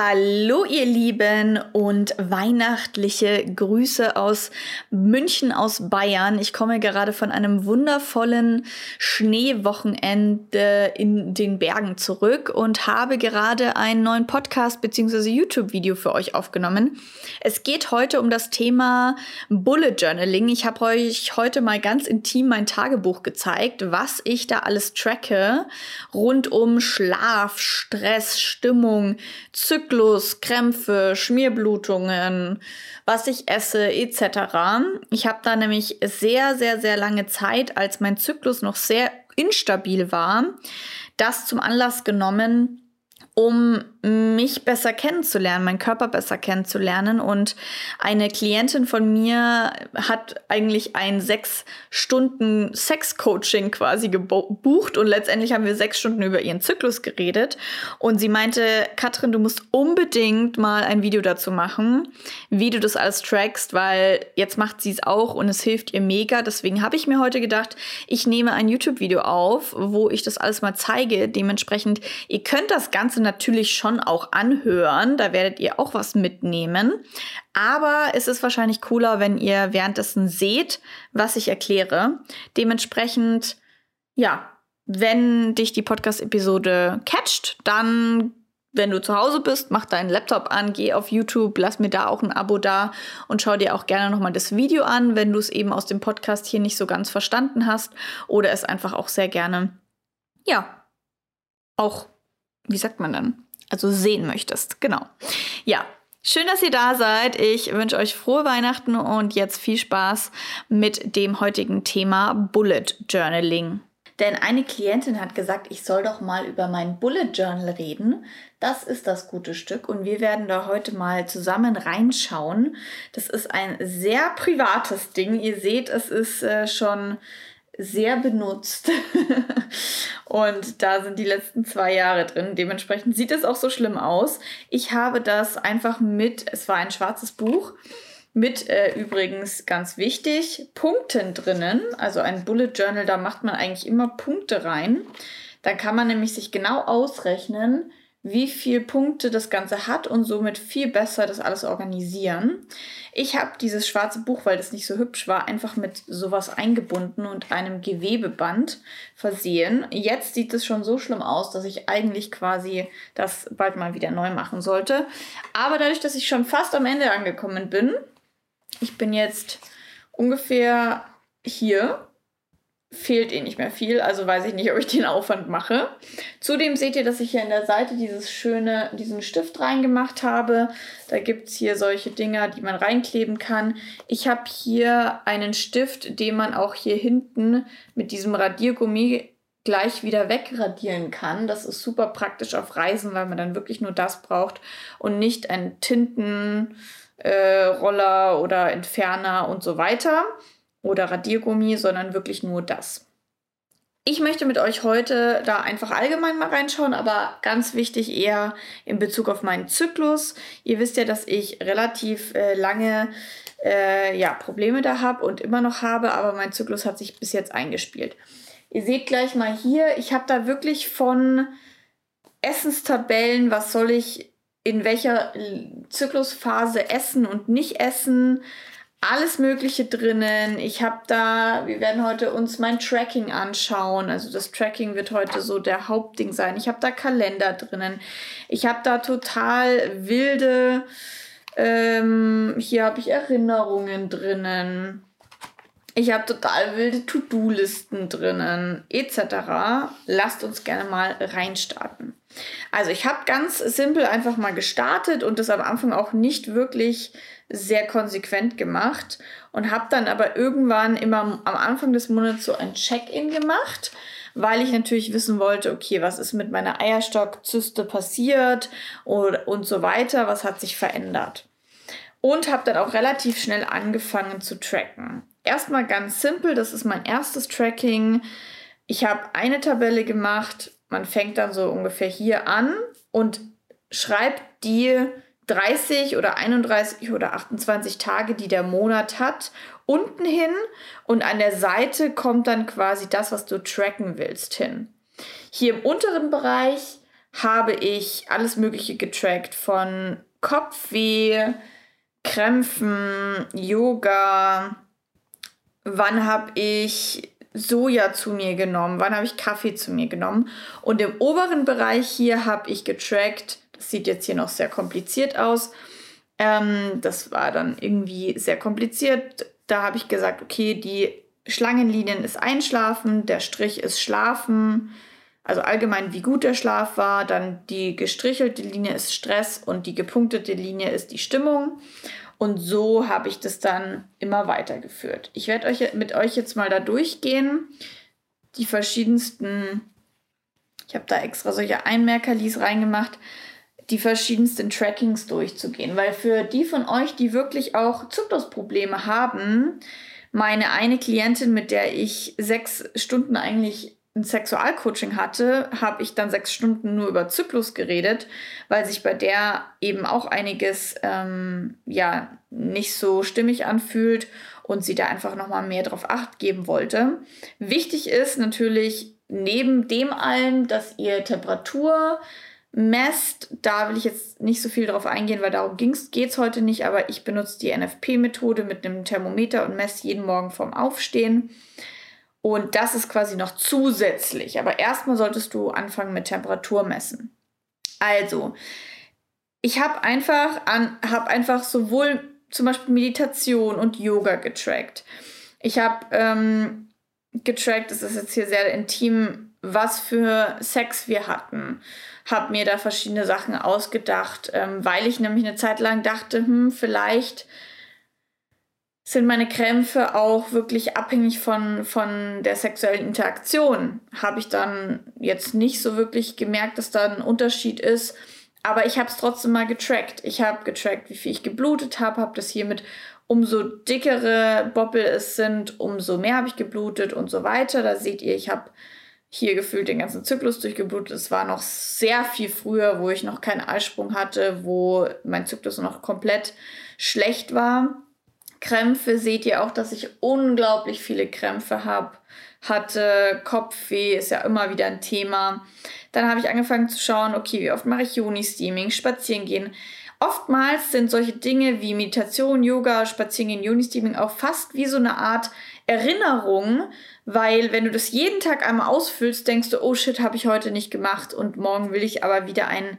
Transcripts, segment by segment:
Hallo ihr Lieben und weihnachtliche Grüße aus München aus Bayern. Ich komme gerade von einem wundervollen Schneewochenende in den Bergen zurück und habe gerade einen neuen Podcast bzw. YouTube-Video für euch aufgenommen. Es geht heute um das Thema Bullet Journaling. Ich habe euch heute mal ganz intim mein Tagebuch gezeigt, was ich da alles tracke rund um Schlaf, Stress, Stimmung, Zyklen Zyklus, Krämpfe, Schmierblutungen, was ich esse etc. Ich habe da nämlich sehr, sehr, sehr lange Zeit, als mein Zyklus noch sehr instabil war, das zum Anlass genommen, um mich besser kennenzulernen, meinen Körper besser kennenzulernen. Und eine Klientin von mir hat eigentlich ein sechs Stunden Sex-Coaching quasi gebucht und letztendlich haben wir sechs Stunden über ihren Zyklus geredet. Und sie meinte, Katrin, du musst unbedingt mal ein Video dazu machen, wie du das alles trackst, weil jetzt macht sie es auch und es hilft ihr mega. Deswegen habe ich mir heute gedacht, ich nehme ein YouTube-Video auf, wo ich das alles mal zeige. Dementsprechend, ihr könnt das Ganze natürlich schon auch anhören. Da werdet ihr auch was mitnehmen. Aber es ist wahrscheinlich cooler, wenn ihr währenddessen seht, was ich erkläre. Dementsprechend, ja, wenn dich die Podcast-Episode catcht, dann wenn du zu Hause bist, mach deinen Laptop an, geh auf YouTube, lass mir da auch ein Abo da und schau dir auch gerne nochmal das Video an, wenn du es eben aus dem Podcast hier nicht so ganz verstanden hast oder es einfach auch sehr gerne, ja, auch wie sagt man dann? Also sehen möchtest. Genau. Ja, Schön, dass ihr da seid. Ich wünsche euch frohe Weihnachten und jetzt viel Spaß mit dem heutigen Thema Bullet Journaling. Denn eine Klientin hat gesagt, ich soll doch mal über mein Bullet Journal reden. Das ist das gute Stück und wir werden da heute mal zusammen reinschauen. Das ist ein sehr privates Ding. Ihr seht, es ist äh, schon sehr benutzt. und da sind die letzten zwei Jahre drin. Dementsprechend sieht es auch so schlimm aus. Ich habe das einfach mit, es war ein schwarzes Buch, mit äh, übrigens ganz wichtig, Punkten drinnen. Also ein Bullet Journal, da macht man eigentlich immer Punkte rein. Da kann man nämlich sich genau ausrechnen, wie viel Punkte das Ganze hat und somit viel besser das alles organisieren. Ich habe dieses schwarze Buch, weil das nicht so hübsch war, einfach mit sowas eingebunden und einem Gewebeband versehen. Jetzt sieht es schon so schlimm aus, dass ich eigentlich quasi das bald mal wieder neu machen sollte. Aber dadurch, dass ich schon fast am Ende angekommen bin, ich bin jetzt ungefähr hier fehlt eh nicht mehr viel, also weiß ich nicht, ob ich den Aufwand mache. Zudem seht ihr, dass ich hier in der Seite dieses schöne, diesen Stift reingemacht habe. Da gibt es hier solche Dinger, die man reinkleben kann. Ich habe hier einen Stift, den man auch hier hinten mit diesem Radiergummi gleich wieder wegradieren kann. Das ist super praktisch auf Reisen, weil man dann wirklich nur das braucht und nicht einen Tintenroller äh, oder Entferner und so weiter oder Radiergummi, sondern wirklich nur das. Ich möchte mit euch heute da einfach allgemein mal reinschauen, aber ganz wichtig eher in Bezug auf meinen Zyklus. Ihr wisst ja, dass ich relativ äh, lange äh, ja, Probleme da habe und immer noch habe, aber mein Zyklus hat sich bis jetzt eingespielt. Ihr seht gleich mal hier, ich habe da wirklich von Essenstabellen, was soll ich in welcher Zyklusphase essen und nicht essen, alles Mögliche drinnen. Ich habe da, wir werden heute uns mein Tracking anschauen. Also das Tracking wird heute so der Hauptding sein. Ich habe da Kalender drinnen. Ich habe da total wilde, ähm, hier habe ich Erinnerungen drinnen. Ich habe total wilde To-Do-Listen drinnen, etc. Lasst uns gerne mal reinstarten. Also ich habe ganz simpel einfach mal gestartet und das am Anfang auch nicht wirklich sehr konsequent gemacht und habe dann aber irgendwann immer am Anfang des Monats so ein Check-in gemacht, weil ich natürlich wissen wollte, okay, was ist mit meiner Eierstockzyste passiert und, und so weiter, was hat sich verändert. Und habe dann auch relativ schnell angefangen zu tracken. Erstmal ganz simpel, das ist mein erstes Tracking. Ich habe eine Tabelle gemacht, man fängt dann so ungefähr hier an und schreibt die 30 oder 31 oder 28 Tage, die der Monat hat, unten hin und an der Seite kommt dann quasi das, was du tracken willst, hin. Hier im unteren Bereich habe ich alles Mögliche getrackt von Kopfweh, Krämpfen, Yoga. Wann habe ich Soja zu mir genommen? Wann habe ich Kaffee zu mir genommen? Und im oberen Bereich hier habe ich getrackt. Das sieht jetzt hier noch sehr kompliziert aus. Ähm, das war dann irgendwie sehr kompliziert. Da habe ich gesagt, okay, die Schlangenlinien ist Einschlafen, der Strich ist Schlafen, also allgemein wie gut der Schlaf war, dann die gestrichelte Linie ist Stress und die gepunktete Linie ist die Stimmung. Und so habe ich das dann immer weitergeführt. Ich werde euch mit euch jetzt mal da durchgehen, die verschiedensten, ich habe da extra solche Einmerkerlis reingemacht, die verschiedensten Trackings durchzugehen. Weil für die von euch, die wirklich auch Zyklusprobleme haben, meine eine Klientin, mit der ich sechs Stunden eigentlich ein Sexualcoaching hatte, habe ich dann sechs Stunden nur über Zyklus geredet, weil sich bei der eben auch einiges ähm, ja nicht so stimmig anfühlt und sie da einfach nochmal mehr drauf acht geben wollte. Wichtig ist natürlich neben dem allen, dass ihr Temperatur messt. Da will ich jetzt nicht so viel drauf eingehen, weil darum geht es heute nicht, aber ich benutze die NFP-Methode mit einem Thermometer und messe jeden Morgen vorm Aufstehen. Und das ist quasi noch zusätzlich. Aber erstmal solltest du anfangen mit Temperatur messen. Also, ich habe einfach, hab einfach sowohl zum Beispiel Meditation und Yoga getrackt. Ich habe ähm, getrackt, das ist jetzt hier sehr intim, was für Sex wir hatten habe mir da verschiedene Sachen ausgedacht, ähm, weil ich nämlich eine Zeit lang dachte, hm, vielleicht sind meine Krämpfe auch wirklich abhängig von, von der sexuellen Interaktion. Habe ich dann jetzt nicht so wirklich gemerkt, dass da ein Unterschied ist. Aber ich habe es trotzdem mal getrackt. Ich habe getrackt, wie viel ich geblutet habe, habe das hier mit umso dickere Boppel es sind, umso mehr habe ich geblutet und so weiter. Da seht ihr, ich habe hier gefühlt den ganzen Zyklus durchgeblutet. Es war noch sehr viel früher, wo ich noch keinen Eisprung hatte, wo mein Zyklus noch komplett schlecht war. Krämpfe seht ihr auch, dass ich unglaublich viele Krämpfe habe. Hatte Kopfweh, ist ja immer wieder ein Thema. Dann habe ich angefangen zu schauen, okay, wie oft mache ich Juni-Steaming, spazieren gehen. Oftmals sind solche Dinge wie Meditation, Yoga, Spazieren gehen, Juni-Steaming auch fast wie so eine Art Erinnerung, weil wenn du das jeden Tag einmal ausfüllst, denkst du, oh shit, habe ich heute nicht gemacht und morgen will ich aber wieder einen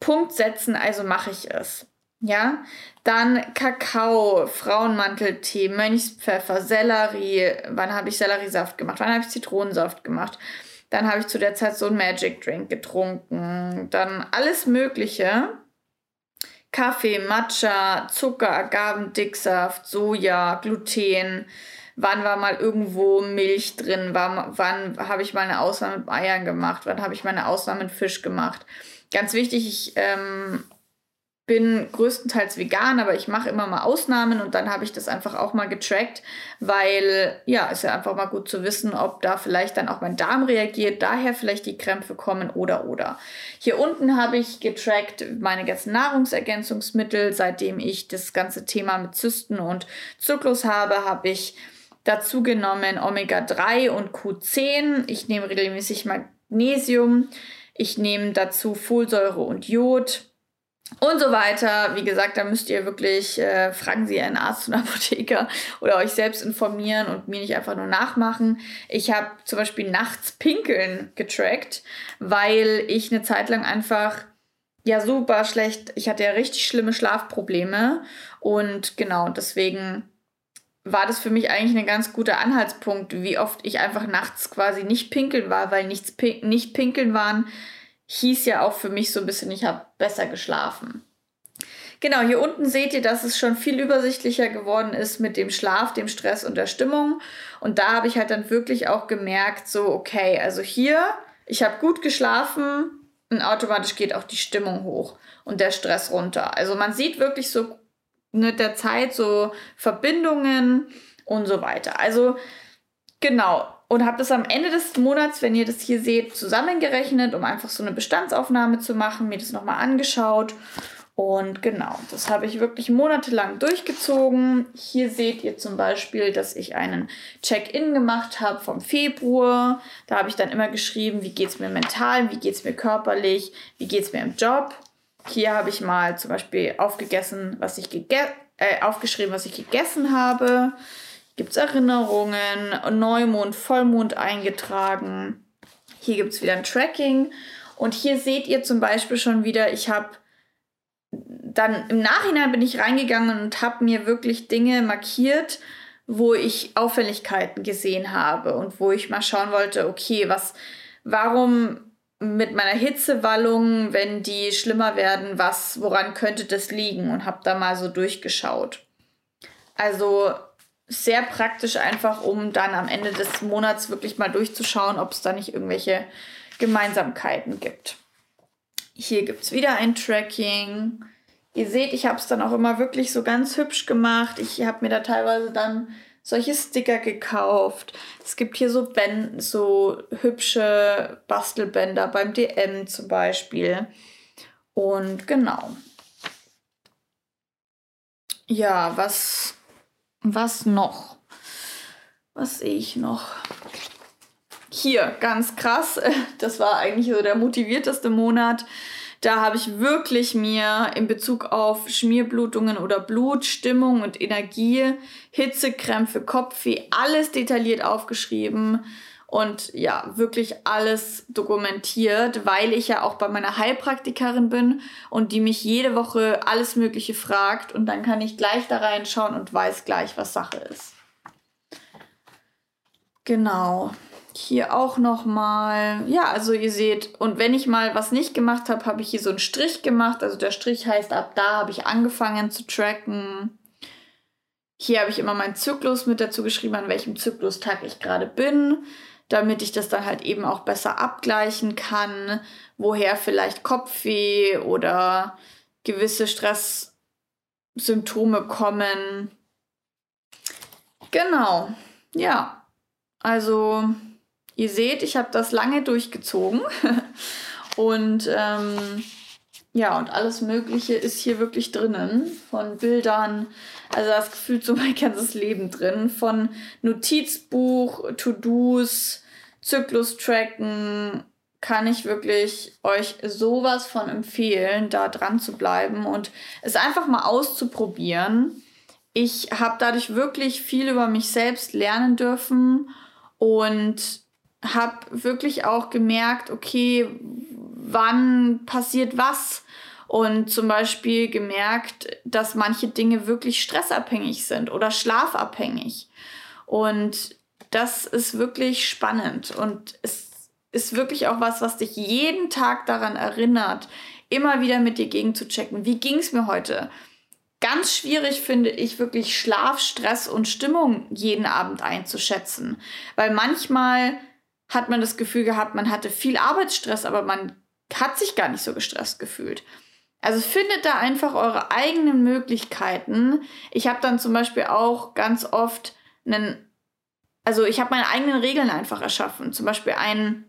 Punkt setzen, also mache ich es. Ja, dann Kakao, Frauenmanteltee, Mönchspfeffer, Sellerie. Wann habe ich Selleriesaft gemacht? Wann habe ich Zitronensaft gemacht? Dann habe ich zu der Zeit so einen Magic Drink getrunken. Dann alles Mögliche. Kaffee, Matcha, Zucker, Agavendicksaft, Soja, Gluten, wann war mal irgendwo Milch drin, wann, wann habe ich mal eine Ausnahme mit Eiern gemacht, wann habe ich mal eine Ausnahme mit Fisch gemacht. Ganz wichtig, ich ähm, bin größtenteils vegan, aber ich mache immer mal Ausnahmen und dann habe ich das einfach auch mal getrackt, weil ja, ist ja einfach mal gut zu wissen, ob da vielleicht dann auch mein Darm reagiert, daher vielleicht die Krämpfe kommen oder oder. Hier unten habe ich getrackt meine ganzen Nahrungsergänzungsmittel, seitdem ich das ganze Thema mit Zysten und Zyklus habe, habe ich Dazu genommen Omega-3 und Q10. Ich nehme regelmäßig Magnesium. Ich nehme dazu Folsäure und Jod und so weiter. Wie gesagt, da müsst ihr wirklich, äh, fragen Sie einen Arzt und Apotheker oder euch selbst informieren und mir nicht einfach nur nachmachen. Ich habe zum Beispiel nachts Pinkeln getrackt, weil ich eine Zeit lang einfach ja super schlecht, ich hatte ja richtig schlimme Schlafprobleme und genau deswegen war das für mich eigentlich ein ganz guter Anhaltspunkt, wie oft ich einfach nachts quasi nicht pinkeln war, weil nichts nicht pinkeln waren, hieß ja auch für mich so ein bisschen, ich habe besser geschlafen. Genau, hier unten seht ihr, dass es schon viel übersichtlicher geworden ist mit dem Schlaf, dem Stress und der Stimmung. Und da habe ich halt dann wirklich auch gemerkt, so, okay, also hier, ich habe gut geschlafen und automatisch geht auch die Stimmung hoch und der Stress runter. Also man sieht wirklich so mit der Zeit so Verbindungen und so weiter. Also genau. Und habe das am Ende des Monats, wenn ihr das hier seht, zusammengerechnet, um einfach so eine Bestandsaufnahme zu machen, mir das nochmal angeschaut. Und genau, das habe ich wirklich monatelang durchgezogen. Hier seht ihr zum Beispiel, dass ich einen Check-in gemacht habe vom Februar. Da habe ich dann immer geschrieben, wie geht es mir mental, wie geht es mir körperlich, wie geht es mir im Job. Hier habe ich mal zum Beispiel aufgegessen, was ich äh, aufgeschrieben, was ich gegessen habe. Gibt es Erinnerungen, Neumond, Vollmond eingetragen. Hier gibt es wieder ein Tracking. Und hier seht ihr zum Beispiel schon wieder, ich habe dann im Nachhinein bin ich reingegangen und habe mir wirklich Dinge markiert, wo ich Auffälligkeiten gesehen habe und wo ich mal schauen wollte, okay, was, warum mit meiner Hitzewallung, wenn die schlimmer werden, was, woran könnte das liegen? Und habe da mal so durchgeschaut. Also sehr praktisch einfach, um dann am Ende des Monats wirklich mal durchzuschauen, ob es da nicht irgendwelche Gemeinsamkeiten gibt. Hier gibt es wieder ein Tracking. Ihr seht, ich habe es dann auch immer wirklich so ganz hübsch gemacht. Ich habe mir da teilweise dann solche Sticker gekauft. Es gibt hier so, Bänd, so hübsche Bastelbänder beim DM zum Beispiel. Und genau. Ja, was, was noch? Was sehe ich noch? Hier, ganz krass. Das war eigentlich so der motivierteste Monat. Da habe ich wirklich mir in Bezug auf Schmierblutungen oder Blut, Stimmung und Energie, Hitzekrämpfe, Kopfweh, alles detailliert aufgeschrieben und ja, wirklich alles dokumentiert, weil ich ja auch bei meiner Heilpraktikerin bin und die mich jede Woche alles Mögliche fragt und dann kann ich gleich da reinschauen und weiß gleich, was Sache ist. Genau hier auch noch mal. Ja, also ihr seht, und wenn ich mal was nicht gemacht habe, habe ich hier so einen Strich gemacht. Also der Strich heißt, ab da habe ich angefangen zu tracken. Hier habe ich immer meinen Zyklus mit dazu geschrieben, an welchem Zyklustag ich gerade bin, damit ich das dann halt eben auch besser abgleichen kann, woher vielleicht Kopfweh oder gewisse Stresssymptome kommen. Genau, ja. Also Ihr seht, ich habe das lange durchgezogen. und ähm, ja, und alles Mögliche ist hier wirklich drinnen. Von Bildern, also das Gefühl so mein ganzes Leben drin. Von Notizbuch, To-Dos, Zyklus-Tracken, kann ich wirklich euch sowas von empfehlen, da dran zu bleiben und es einfach mal auszuprobieren. Ich habe dadurch wirklich viel über mich selbst lernen dürfen und habe wirklich auch gemerkt, okay, wann passiert was? Und zum Beispiel gemerkt, dass manche Dinge wirklich stressabhängig sind oder schlafabhängig. Und das ist wirklich spannend und es ist wirklich auch was, was dich jeden Tag daran erinnert, immer wieder mit dir gegen zu checken. Wie ging es mir heute? Ganz schwierig finde ich wirklich Schlaf, Stress und Stimmung jeden Abend einzuschätzen, weil manchmal hat man das Gefühl gehabt, man hatte viel Arbeitsstress, aber man hat sich gar nicht so gestresst gefühlt. Also findet da einfach eure eigenen Möglichkeiten. Ich habe dann zum Beispiel auch ganz oft einen, also ich habe meine eigenen Regeln einfach erschaffen. Zum Beispiel ein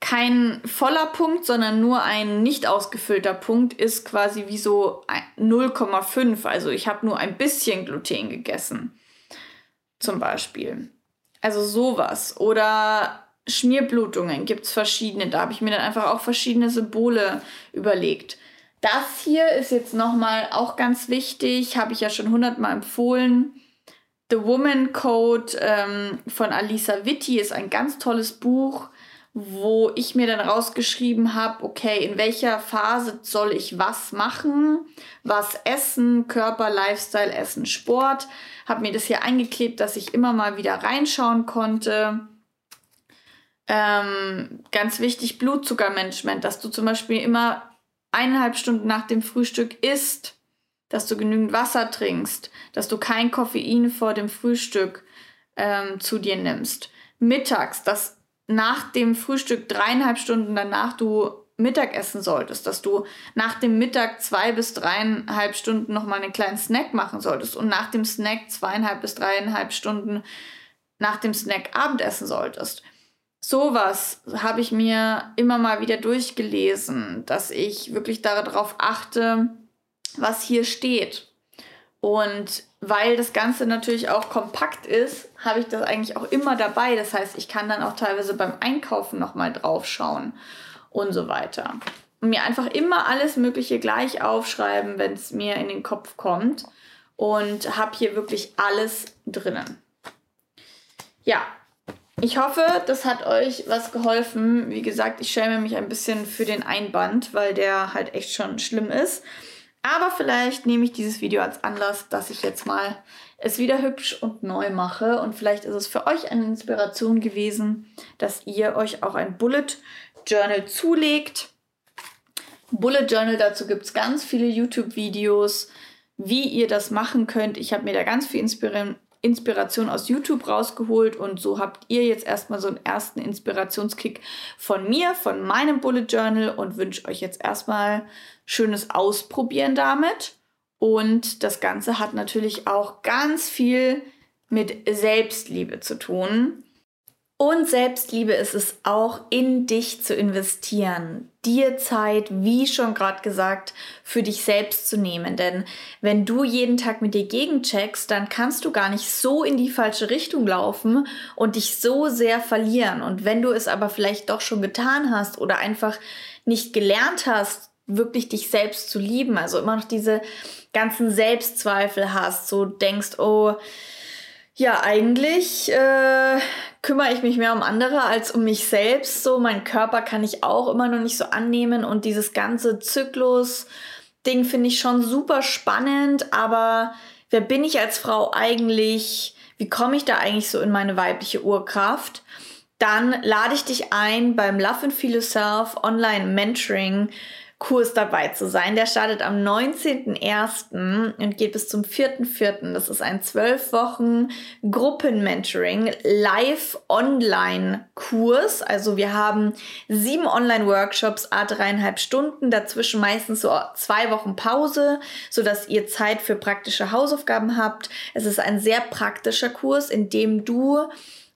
kein voller Punkt, sondern nur ein nicht ausgefüllter Punkt ist quasi wie so 0,5. Also ich habe nur ein bisschen Gluten gegessen. Zum Beispiel. Also sowas. Oder Schmierblutungen gibt es verschiedene. Da habe ich mir dann einfach auch verschiedene Symbole überlegt. Das hier ist jetzt nochmal auch ganz wichtig, habe ich ja schon hundertmal empfohlen. The Woman Code ähm, von Alisa Witti ist ein ganz tolles Buch, wo ich mir dann rausgeschrieben habe, okay, in welcher Phase soll ich was machen, was essen, Körper, Lifestyle, Essen, Sport habe mir das hier eingeklebt, dass ich immer mal wieder reinschauen konnte. Ähm, ganz wichtig, Blutzuckermanagement, dass du zum Beispiel immer eineinhalb Stunden nach dem Frühstück isst, dass du genügend Wasser trinkst, dass du kein Koffein vor dem Frühstück ähm, zu dir nimmst. Mittags, dass nach dem Frühstück dreieinhalb Stunden danach du Mittagessen solltest, dass du nach dem Mittag zwei bis dreieinhalb Stunden nochmal einen kleinen Snack machen solltest und nach dem Snack zweieinhalb bis dreieinhalb Stunden nach dem Snack Abendessen solltest. Sowas habe ich mir immer mal wieder durchgelesen, dass ich wirklich darauf achte, was hier steht. Und weil das Ganze natürlich auch kompakt ist, habe ich das eigentlich auch immer dabei. Das heißt, ich kann dann auch teilweise beim Einkaufen nochmal drauf schauen und so weiter. Und mir einfach immer alles Mögliche gleich aufschreiben, wenn es mir in den Kopf kommt. Und habe hier wirklich alles drinnen. Ja, ich hoffe, das hat euch was geholfen. Wie gesagt, ich schäme mich ein bisschen für den Einband, weil der halt echt schon schlimm ist. Aber vielleicht nehme ich dieses Video als Anlass, dass ich jetzt mal es wieder hübsch und neu mache. Und vielleicht ist es für euch eine Inspiration gewesen, dass ihr euch auch ein Bullet Journal zulegt. Bullet Journal, dazu gibt es ganz viele YouTube-Videos, wie ihr das machen könnt. Ich habe mir da ganz viel Inspir Inspiration aus YouTube rausgeholt und so habt ihr jetzt erstmal so einen ersten Inspirationskick von mir, von meinem Bullet Journal und wünsche euch jetzt erstmal schönes Ausprobieren damit. Und das Ganze hat natürlich auch ganz viel mit Selbstliebe zu tun. Und Selbstliebe ist es auch, in dich zu investieren, dir Zeit, wie schon gerade gesagt, für dich selbst zu nehmen. Denn wenn du jeden Tag mit dir gegencheckst, dann kannst du gar nicht so in die falsche Richtung laufen und dich so sehr verlieren. Und wenn du es aber vielleicht doch schon getan hast oder einfach nicht gelernt hast, wirklich dich selbst zu lieben, also immer noch diese ganzen Selbstzweifel hast, so denkst, oh, ja, eigentlich äh, kümmere ich mich mehr um andere als um mich selbst. So, mein Körper kann ich auch immer noch nicht so annehmen und dieses ganze Zyklus-Ding finde ich schon super spannend. Aber wer bin ich als Frau eigentlich? Wie komme ich da eigentlich so in meine weibliche Urkraft? Dann lade ich dich ein beim Love and Feel Yourself Online Mentoring Kurs dabei zu sein. Der startet am 19.01. und geht bis zum 4.04. Das ist ein zwölf Wochen Gruppenmentoring Live-Online-Kurs. Also wir haben sieben Online-Workshops, a dreieinhalb Stunden, dazwischen meistens so zwei Wochen Pause, sodass ihr Zeit für praktische Hausaufgaben habt. Es ist ein sehr praktischer Kurs, in dem du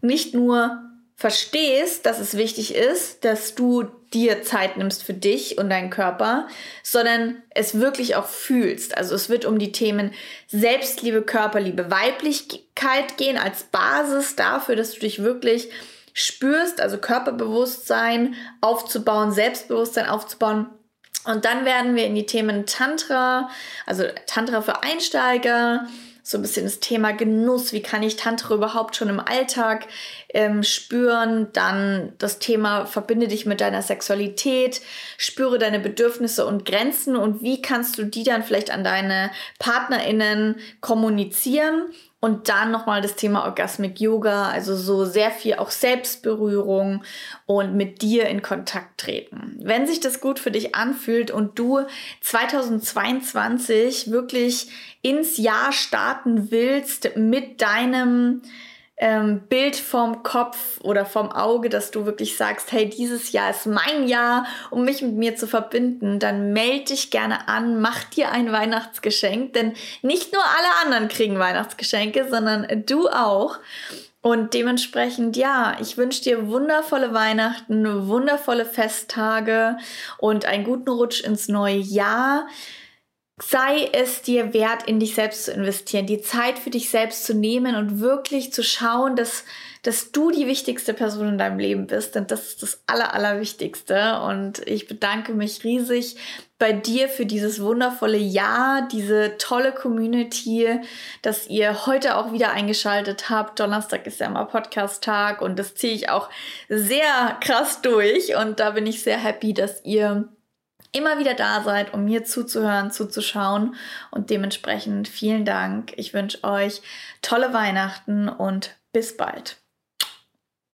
nicht nur verstehst, dass es wichtig ist, dass du dir Zeit nimmst für dich und deinen Körper, sondern es wirklich auch fühlst. Also es wird um die Themen Selbstliebe, Körperliebe, Weiblichkeit gehen als Basis dafür, dass du dich wirklich spürst, also Körperbewusstsein aufzubauen, Selbstbewusstsein aufzubauen. Und dann werden wir in die Themen Tantra, also Tantra für Einsteiger, so ein bisschen das Thema Genuss, wie kann ich Tantra überhaupt schon im Alltag ähm, spüren, dann das Thema verbinde dich mit deiner Sexualität, spüre deine Bedürfnisse und Grenzen und wie kannst du die dann vielleicht an deine Partnerinnen kommunizieren und dann nochmal das Thema Orgasmic Yoga, also so sehr viel auch Selbstberührung und mit dir in Kontakt treten. Wenn sich das gut für dich anfühlt und du 2022 wirklich ins Jahr starten willst mit deinem ähm, Bild vom Kopf oder vom Auge, dass du wirklich sagst, hey, dieses Jahr ist mein Jahr, um mich mit mir zu verbinden, dann melde dich gerne an, mach dir ein Weihnachtsgeschenk, denn nicht nur alle anderen kriegen Weihnachtsgeschenke, sondern du auch. Und dementsprechend, ja, ich wünsche dir wundervolle Weihnachten, wundervolle Festtage und einen guten Rutsch ins neue Jahr sei es dir wert, in dich selbst zu investieren, die Zeit für dich selbst zu nehmen und wirklich zu schauen, dass, dass du die wichtigste Person in deinem Leben bist. Denn das ist das Aller, Allerwichtigste. Und ich bedanke mich riesig bei dir für dieses wundervolle Jahr, diese tolle Community, dass ihr heute auch wieder eingeschaltet habt. Donnerstag ist ja immer Podcast-Tag und das ziehe ich auch sehr krass durch. Und da bin ich sehr happy, dass ihr immer wieder da seid, um mir zuzuhören, zuzuschauen. Und dementsprechend vielen Dank. Ich wünsche euch tolle Weihnachten und bis bald.